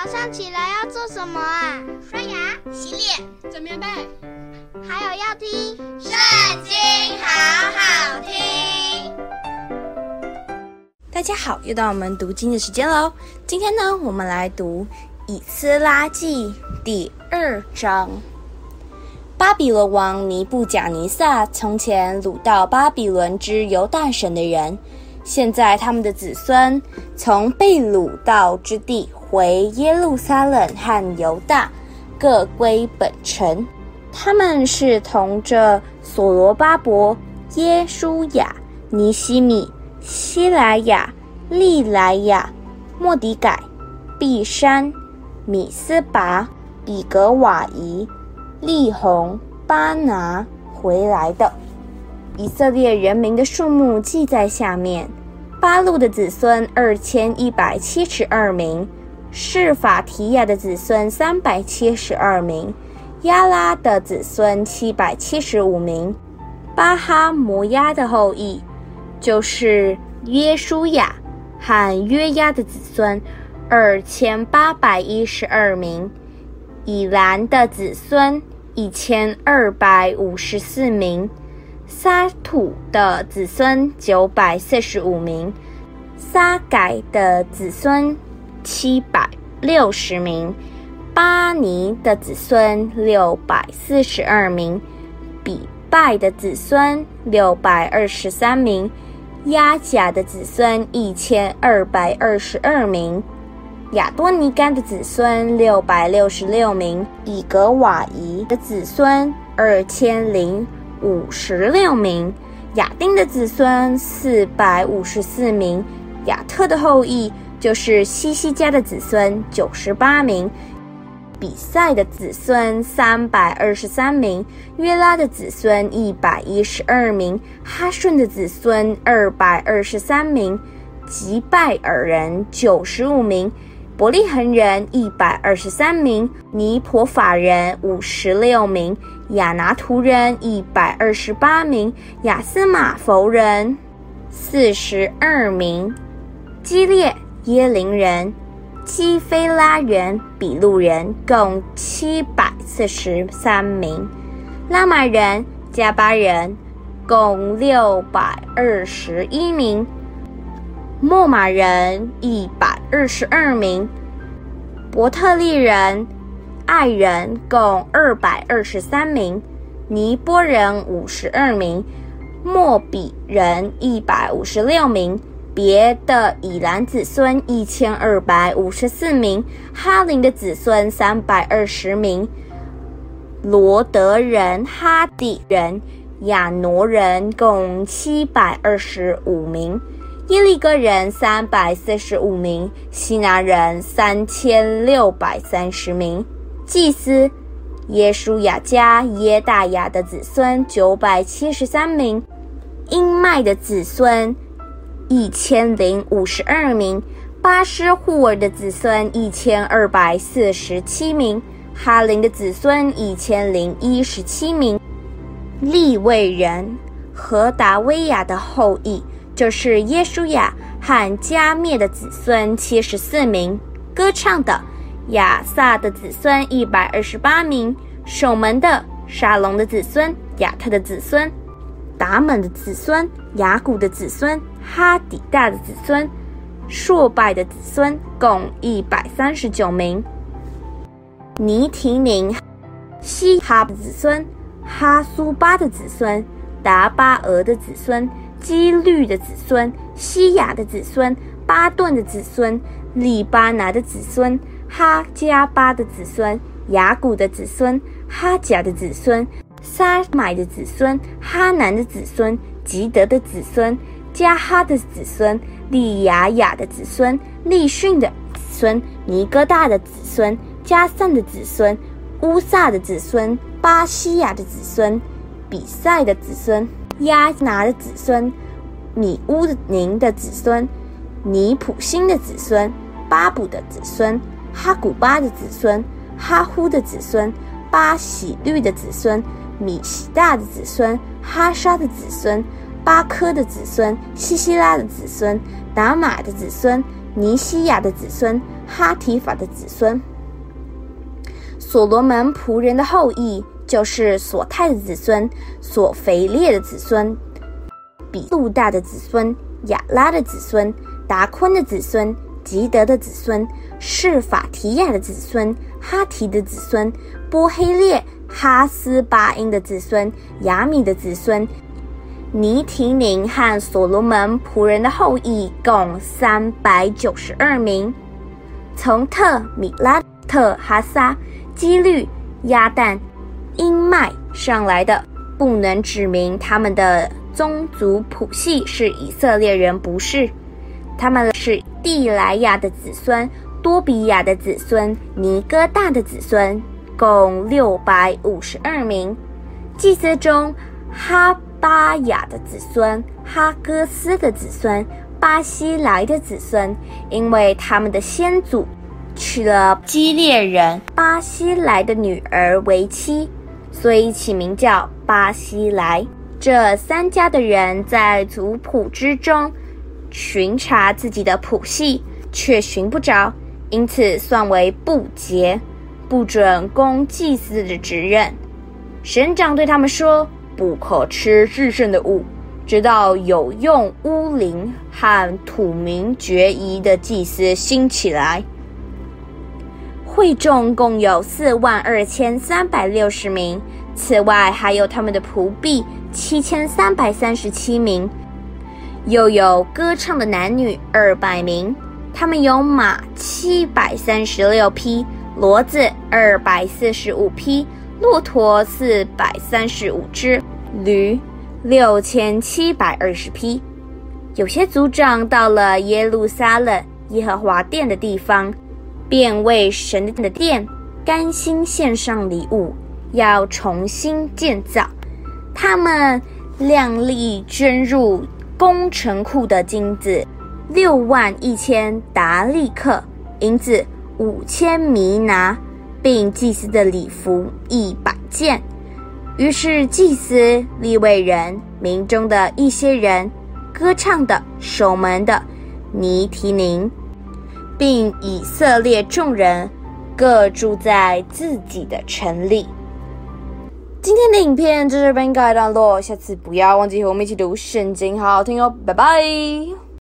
早上起来要做什么啊？刷牙、洗脸、整棉被，还有要听《圣经》，好好听。大家好，又到我们读经的时间喽。今天呢，我们来读《以斯拉记》第二章。巴比伦王尼布贾尼撒从前掳到巴比伦之犹大省的人，现在他们的子孙从被掳到之地回耶路撒冷和犹大，各归本城。他们是同着所罗巴伯、耶书亚、尼西米、希莱亚、利莱亚、莫迪改、毕山、米斯拔、比格瓦夷。利红、巴拿回来的以色列人民的数目记在下面：巴路的子孙二千一百七十二名，是法提亚的子孙三百七十二名，亚拉的子孙七百七十五名，巴哈摩亚的后裔就是约书亚和约押的子孙二千八百一十二名。以兰的子孙一千二百五十四名，撒土的子孙九百四十五名，撒改的子孙七百六十名，巴尼的子孙六百四十二名，比拜的子孙六百二十三名，押甲的子孙一千二百二十二名。亚多尼干的子孙六百六十六名，比革瓦夷的子孙二千零五十六名，亚丁的子孙四百五十四名，亚特的后裔就是西西家的子孙九十八名，比赛的子孙三百二十三名，约拉的子孙一百一十二名，哈顺的子孙二百二十三名，吉拜尔人九十五名。伯利恒人一百二十三名，尼陀法人五十六名，亚拿突人一百二十八名，亚斯玛弗人四十二名，基列耶林人、基非拉人、比路人共七百四十三名，拉玛人、加巴人共六百二十一名。莫玛人一百二十二名，伯特利人、爱人共二百二十三名，尼波人五十二名，莫比人一百五十六名，别的以兰子孙一千二百五十四名，哈林的子孙三百二十名，罗德人、哈底人、亚挪人共七百二十五名。耶利哥人三百四十五名，西拿人三千六百三十名，祭司耶书亚加耶大雅的子孙九百七十三名，音麦的子孙一千零五十二名，巴施户尔的子孙一千二百四十七名，哈林的子孙一千零一十七名，利未人何达威亚的后裔。就是耶稣亚和加灭的子孙七十四名，歌唱的亚萨的子孙一百二十八名，守门的沙龙的子孙亚特的子孙，达满的子孙雅古的子孙哈底大的子孙，朔拜的子孙共一百三十九名，尼提宁西哈的子孙哈苏巴的子孙达巴俄的子孙。基律的子孙，西亚的子孙，巴顿的子孙，利巴拿的子孙，哈加巴的子孙，雅古的子孙，哈甲的子孙，撒买的子孙，哈南的子孙，吉德的子孙，加哈的子孙，利雅雅的子孙，利逊的子孙，尼哥大的子孙，加散的子孙，乌萨的子孙，巴西亚的子孙，比赛的子孙。亚拿的子孙，米乌宁的子孙，尼普新的子孙，巴卜的子孙，哈古巴的子孙，哈呼的子孙，巴喜律的子孙，米喜大的子孙，哈沙的子孙，巴科的子孙，西西拉的子孙，达玛的子孙，尼西亚的子孙，哈提法的子孙。所罗门仆人的后裔就是索泰的子孙，索肥列的子孙，比路大的子孙，亚拉的子孙，达坤的子孙，吉德的子孙，示法提亚的子孙，哈提的子孙，波黑列、哈斯巴音的子孙，亚米的子孙，尼提宁和所罗门仆人的后裔共三百九十二名，从特米拉特哈撒。基律、亚旦、音麦上来的，不能指明他们的宗族谱系是以色列人，不是。他们是地来亚的子孙，多比亚的子孙，尼哥大的子孙，共六百五十二名。祭司中，哈巴雅的子孙，哈哥斯的子孙，巴西莱的子孙，因为他们的先祖。娶了基列人巴西莱的女儿为妻，所以起名叫巴西莱。这三家的人在族谱之中寻查自己的谱系，却寻不着，因此算为不洁，不准供祭司的职任。省长对他们说：“不可吃至圣的物，直到有用乌灵和土民决疑的祭司兴起来。”会众共有四万二千三百六十名，此外还有他们的仆婢七千三百三十七名，又有歌唱的男女二百名。他们有马七百三十六匹，骡子二百四十五匹，骆驼四百三十五只，驴六千七百二十匹。有些族长到了耶路撒冷耶和华殿的地方。便为神的殿甘心献上礼物，要重新建造。他们量力捐入工程库的金子六万一千达利克，银子五千弥拿，并祭司的礼服一百件。于是祭司、利未人、民中的一些人、歌唱的、守门的、尼提宁。并以色列众人各住在自己的城里。今天的影片就这边告一段落，下次不要忘记和我们一起读圣经，好好听哦，拜拜。